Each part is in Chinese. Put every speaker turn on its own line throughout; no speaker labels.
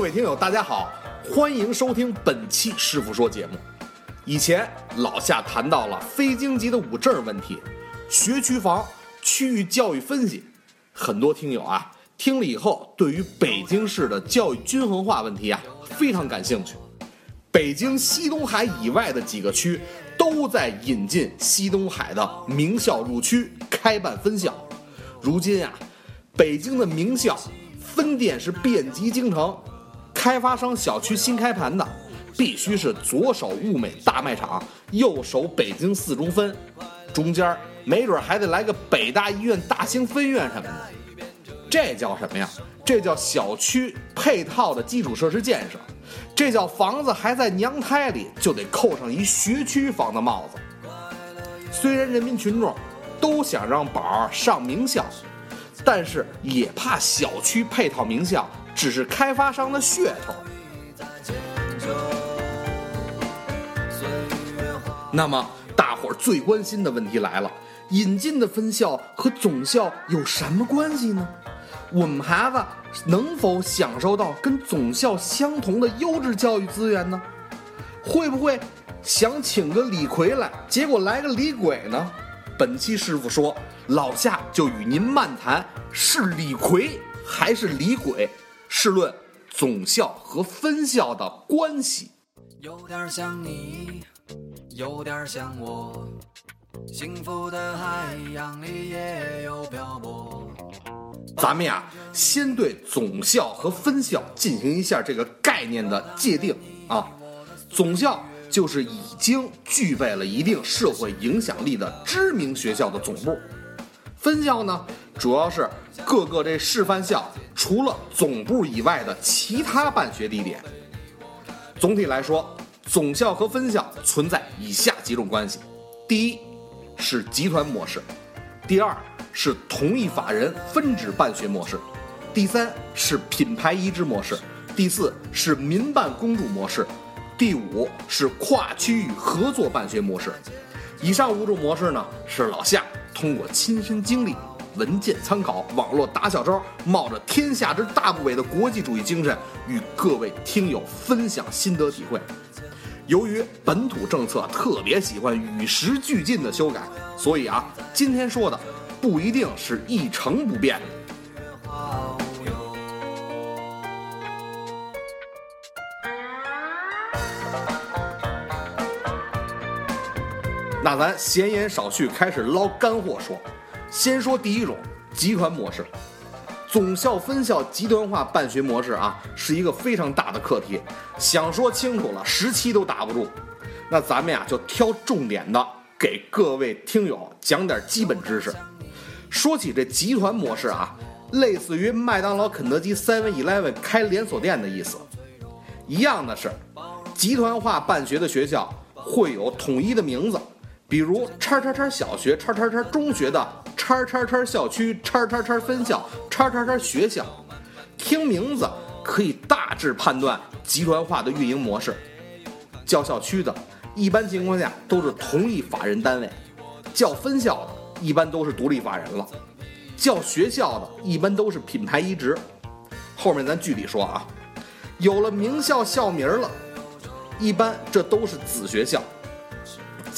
各位听友，大家好，欢迎收听本期师傅说节目。以前老夏谈到了非京籍的五证问题，学区房、区域教育分析，很多听友啊听了以后，对于北京市的教育均衡化问题啊非常感兴趣。北京西东海以外的几个区都在引进西东海的名校入区，开办分校。如今啊，北京的名校分店是遍及京城，开发商小区新开盘的，必须是左手物美大卖场，右手北京四中分，中间没准还得来个北大医院大兴分院什么的。这叫什么呀？这叫小区配套的基础设施建设。这叫房子还在娘胎里，就得扣上一学区房的帽子。虽然人民群众都想让宝儿上名校，但是也怕小区配套名校只是开发商的噱头。那么，大伙儿最关心的问题来了：引进的分校和总校有什么关系呢？我们孩子能否享受到跟总校相同的优质教育资源呢？会不会想请个李逵来，结果来个李鬼呢？本期师傅说，老夏就与您漫谈是李逵还是李鬼，试论总校和分校的关系。
有点像你，有点像我，幸福的海洋里也有漂泊。
咱们呀，先对总校和分校进行一下这个概念的界定啊。总校就是已经具备了一定社会影响力的知名学校的总部，分校呢，主要是各个这示范校除了总部以外的其他办学地点。总体来说，总校和分校存在以下几种关系：第一是集团模式，第二。是同一法人分支办学模式，第三是品牌移植模式，第四是民办公助模式，第五是跨区域合作办学模式。以上五种模式呢，是老夏通过亲身经历、文件参考、网络打小招，冒着天下之大不韪的国际主义精神，与各位听友分享心得体会。由于本土政策特别喜欢与时俱进的修改，所以啊，今天说的。不一定是一成不变的。那咱闲言少叙，开始捞干货说。先说第一种集团模式，总校分校集团化办学模式啊，是一个非常大的课题。想说清楚了，十期都打不住。那咱们呀，就挑重点的，给各位听友讲点基本知识。说起这集团模式啊，类似于麦当劳、肯德基、Seven Eleven 开连锁店的意思。一样的是，集团化办学的学校会有统一的名字，比如叉叉叉小学、叉叉叉中学的叉叉叉校区、叉叉叉分校、叉叉叉学校。听名字可以大致判断集团化的运营模式。叫校区的，一般情况下都是同一法人单位；叫分校的。一般都是独立法人了，叫学校的一般都是品牌移植。后面咱具体说啊，有了名校校名了，一般这都是子学校。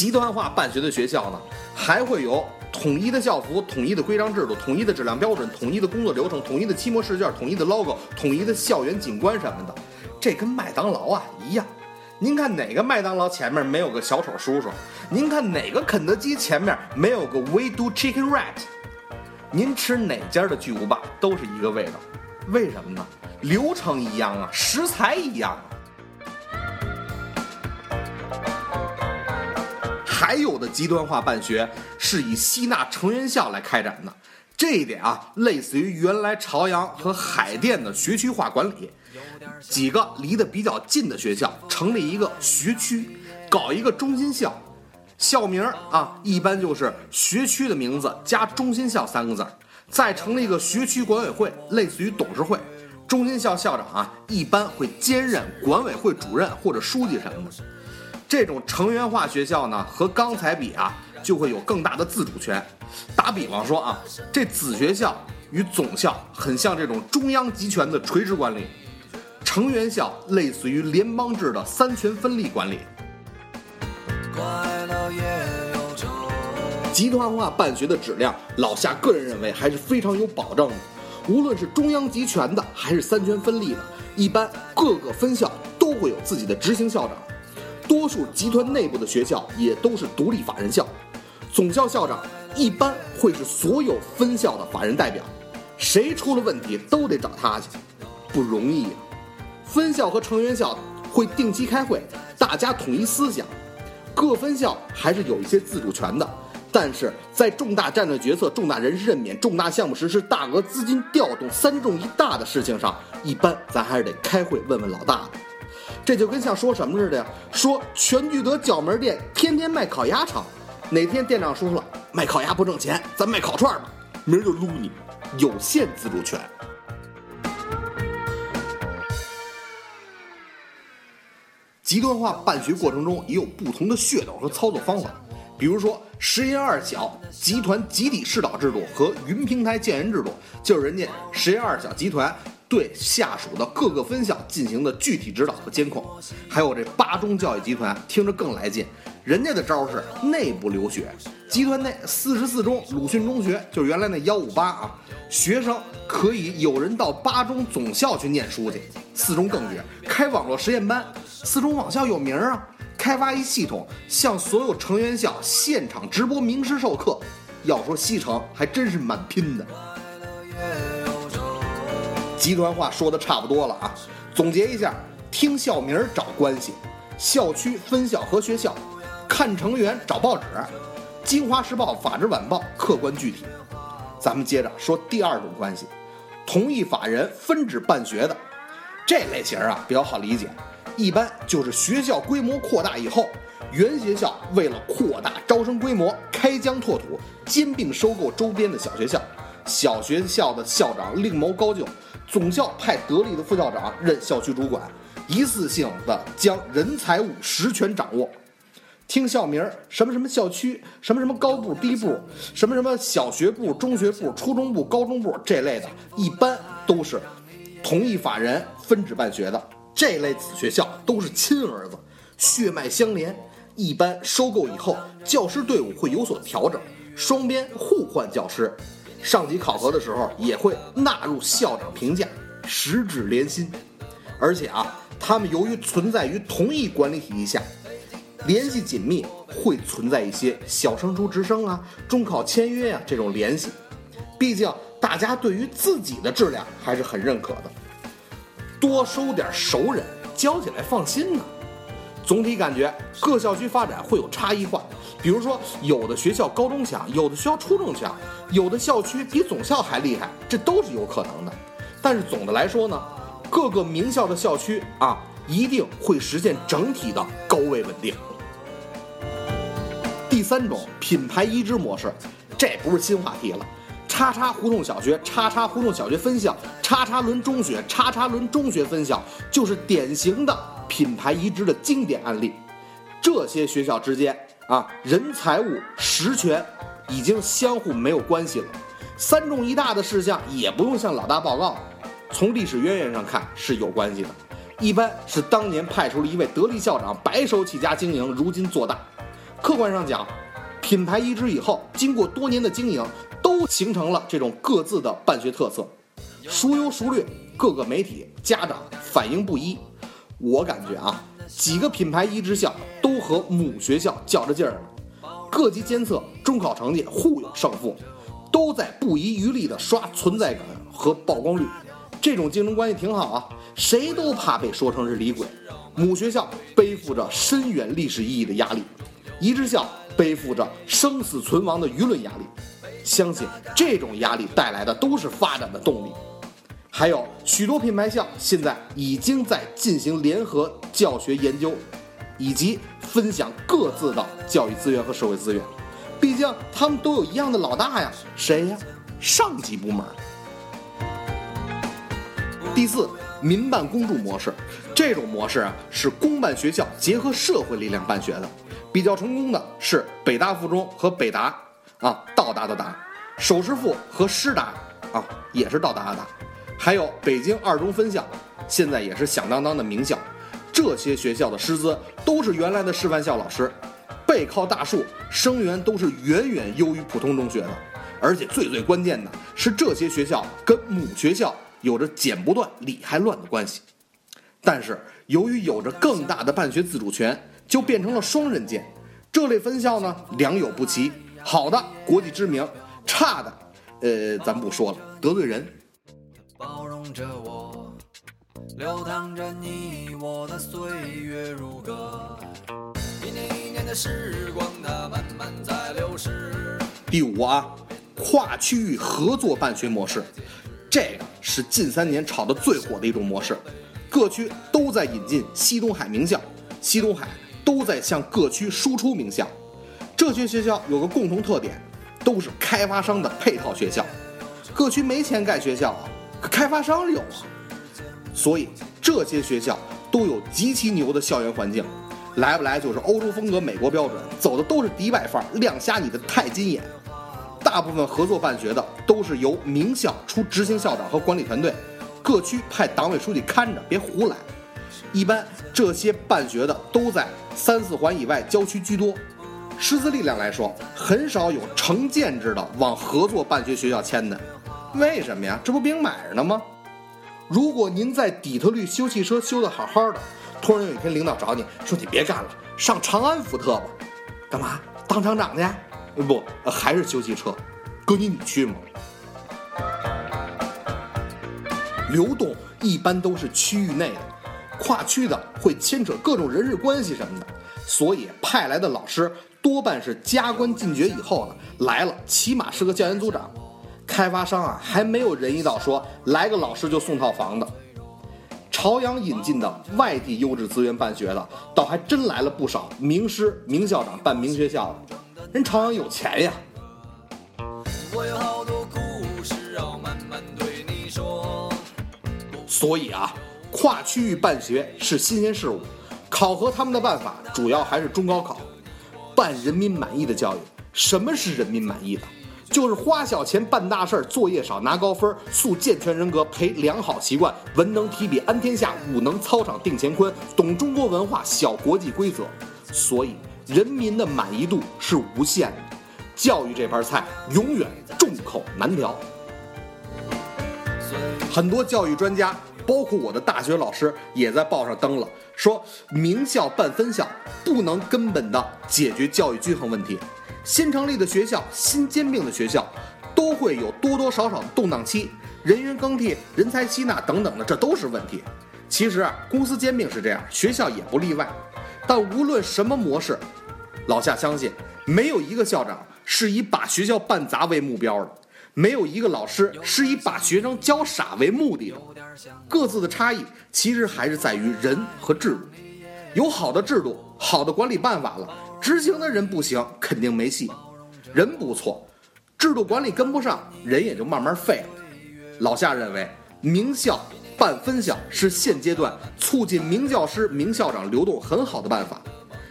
集团化办学的学校呢，还会有统一的校服、统一的规章制度、统一的质量标准、统一的工作流程、统一的期末试卷、统一的 logo、统一的校园景观什么的。这跟麦当劳啊一样。您看哪个麦当劳前面没有个小丑叔叔？您看哪个肯德基前面没有个 We do chicken right？您吃哪家的巨无霸都是一个味道，为什么呢？流程一样啊，食材一样啊。还有的极端化办学是以吸纳成员校来开展的，这一点啊，类似于原来朝阳和海淀的学区化管理。几个离得比较近的学校成立一个学区，搞一个中心校，校名啊一般就是学区的名字加中心校三个字再成立一个学区管委会，类似于董事会。中心校校长啊一般会兼任管委会主任或者书记什么的。这种成员化学校呢和刚才比啊就会有更大的自主权。打比方说啊，这子学校与总校很像这种中央集权的垂直管理。成员校类似于联邦制的三权分立管理。集团化办学的质量，老夏个人认为还是非常有保证的。无论是中央集权的，还是三权分立的，一般各个分校都会有自己的执行校长。多数集团内部的学校也都是独立法人校，总校校长一般会是所有分校的法人代表，谁出了问题都得找他去，不容易呀、分校和成员校会定期开会，大家统一思想。各分校还是有一些自主权的，但是在重大战略决策、重大人事任免、重大项目实施、大额资金调动、三重一大的事情上，一般咱还是得开会问问老大的。这就跟像说什么似的呀？说全聚德角门店天天卖烤鸭肠，哪天店长说了卖烤鸭不挣钱，咱卖烤串吧，明儿就撸你，有限自主权。极端化办学过程中也有不同的噱头和操作方法，比如说实验二小集团集体试导制度和云平台建人制度，就是人家实验二小集团对下属的各个分校进行的具体指导和监控。还有这八中教育集团，听着更来劲，人家的招是内部留学，集团内四十四中鲁迅中学，就是原来那幺五八啊，学生可以有人到八中总校去念书去，四中更绝，开网络实验班。四中网校有名啊，开发一系统，向所有成员校现场直播名师授课。要说西城，还真是蛮拼的。集团化说的差不多了啊，总结一下：听校名儿找关系，校区、分校和学校，看成员找报纸，《京华时报》《法制晚报》客观具体。咱们接着说第二种关系，同意法人分支办学的这类型啊比较好理解，一般就是学校规模扩大以后，原学校为了扩大招生规模，开疆拓土，兼并收购周边的小学校。小学校的校长另谋高就，总校派得力的副校长任校区主管，一次性的将人财物实权掌握。听校名儿，什么什么校区，什么什么高部、低部，什么什么小学部、中学部、初中部、高中部这类的，一般都是同一法人分址办学的。这类子学校都是亲儿子，血脉相连。一般收购以后，教师队伍会有所调整，双边互换教师。上级考核的时候也会纳入校长评价，十指连心。而且啊，他们由于存在于同一管理体系下，联系紧密，会存在一些小升初直升啊、中考签约啊这种联系。毕竟大家对于自己的质量还是很认可的，多收点熟人，教起来放心呢。总体感觉各校区发展会有差异化，比如说有的学校高中强，有的学校初中强，有的校区比总校还厉害，这都是有可能的。但是总的来说呢，各个名校的校区啊，一定会实现整体的高位稳定。第三种品牌移植模式，这不是新话题了。叉叉胡同小学、叉叉胡同小学分校、叉叉轮中学、叉叉轮中学分校，就是典型的品牌移植的经典案例。这些学校之间啊，人财物实权已经相互没有关系了。三重一大的事项也不用向老大报告，从历史渊源上看是有关系的。一般是当年派出了一位得力校长，白手起家经营，如今做大。客观上讲，品牌移植以后，经过多年的经营，都形成了这种各自的办学特色，孰优孰劣，各个媒体、家长反应不一。我感觉啊，几个品牌移植校都和母学校较着劲儿呢，各级监测、中考成绩互有胜负，都在不遗余力地刷存在感和曝光率。这种竞争关系挺好啊，谁都怕被说成是李鬼。母学校背负着深远历史意义的压力，移植校背负着生死存亡的舆论压力。相信这种压力带来的都是发展的动力。还有许多品牌校现在已经在进行联合教学研究，以及分享各自的教育资源和社会资源。毕竟他们都有一样的老大呀，谁呀？上级部门。第四，民办公助模式，这种模式啊是公办学校结合社会力量办学的，比较成功的是北大附中和北达啊，道达的达，首师附和师达啊也是道达的达，还有北京二中分校，现在也是响当当的名校。这些学校的师资都是原来的师范校老师，背靠大树，生源都是远远优于普通中学的。而且最最关键的是，这些学校跟母学校有着剪不断、理还乱的关系。但是由于有着更大的办学自主权，就变成了双刃剑。这类分校呢，良莠不齐，好的国际知名，差的，呃，咱不说了，得罪人。
着我，流淌着你我的岁月如歌。一年一年的时光，它慢慢在流逝。
第五啊，跨区域合作办学模式，这个是近三年炒的最火的一种模式。各区都在引进西东海名校，西东海都在向各区输出名校。这些学校有个共同特点，都是开发商的配套学校。各区没钱盖学校啊，可开发商有啊。所以这些学校都有极其牛的校园环境，来不来就是欧洲风格、美国标准，走的都是迪拜范儿，亮瞎你的钛金眼。大部分合作办学的都是由名校出执行校长和管理团队。各区派党委书记看着，别胡来。一般这些办学的都在三四环以外郊区居多。师资力量来说，很少有成建制的往合作办学学校迁的。为什么呀？这不兵买着呢吗？如果您在底特律修汽车修得好好的，突然有一天领导找你说你别干了，上长安福特吧，干嘛？当厂长去？不，还是修汽车。哥你你去吗？流动一般都是区域内的，跨区的会牵扯各种人事关系什么的，所以派来的老师多半是加官进爵以后的，来了起码是个教研组长。开发商啊还没有仁义到说来个老师就送套房的。朝阳引进的外地优质资源办学的，倒还真来了不少名师名校长办名学校的，人朝阳有钱呀。
我有好多故事要慢慢对你说。
所以啊，跨区域办学是新鲜事物，考核他们的办法主要还是中高考，办人民满意的教育。什么是人民满意的？就是花小钱办大事儿，作业少拿高分，塑健全人格，培良好习惯，文能提笔安天下，武能操场定乾坤，懂中国文化，晓国际规则。所以人民的满意度是无限的，教育这盘菜永远众口难调。很多教育专家，包括我的大学老师，也在报上登了，说名校办分校不能根本的解决教育均衡问题。新成立的学校、新兼并的学校，都会有多多少少的动荡期，人员更替、人才吸纳等等的，这都是问题。其实啊，公司兼并是这样，学校也不例外。但无论什么模式，老夏相信，没有一个校长是以把学校办砸为目标的。没有一个老师是以把学生教傻为目的的，各自的差异其实还是在于人和制度。有好的制度、好的管理办法了，执行的人不行，肯定没戏。人不错，制度管理跟不上，人也就慢慢废了。老夏认为，名校办分校是现阶段促进名教师、名校长流动很好的办法。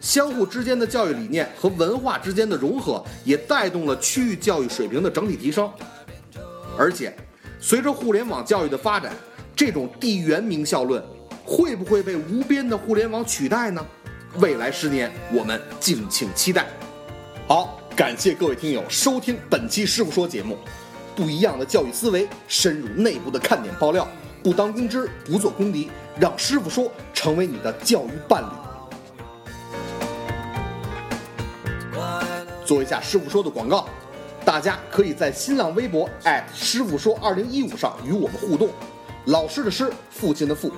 相互之间的教育理念和文化之间的融合，也带动了区域教育水平的整体提升。而且，随着互联网教育的发展，这种地缘名校论会不会被无边的互联网取代呢？未来十年，我们敬请期待。好，感谢各位听友收听本期师傅说节目，不一样的教育思维，深入内部的看点爆料，不当公知，不做公敌，让师傅说成为你的教育伴侣。做一下师傅说的广告，大家可以在新浪微博师傅说二零一五上与我们互动。老师的师，父亲的父。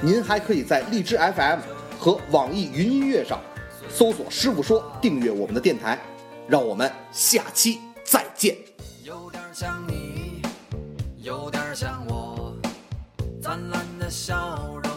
您还可以在荔枝 FM 和网易云音乐上搜索“师傅说”，订阅我们的电台。让我们下期再见。
有点像你，有点像我，灿烂的笑容。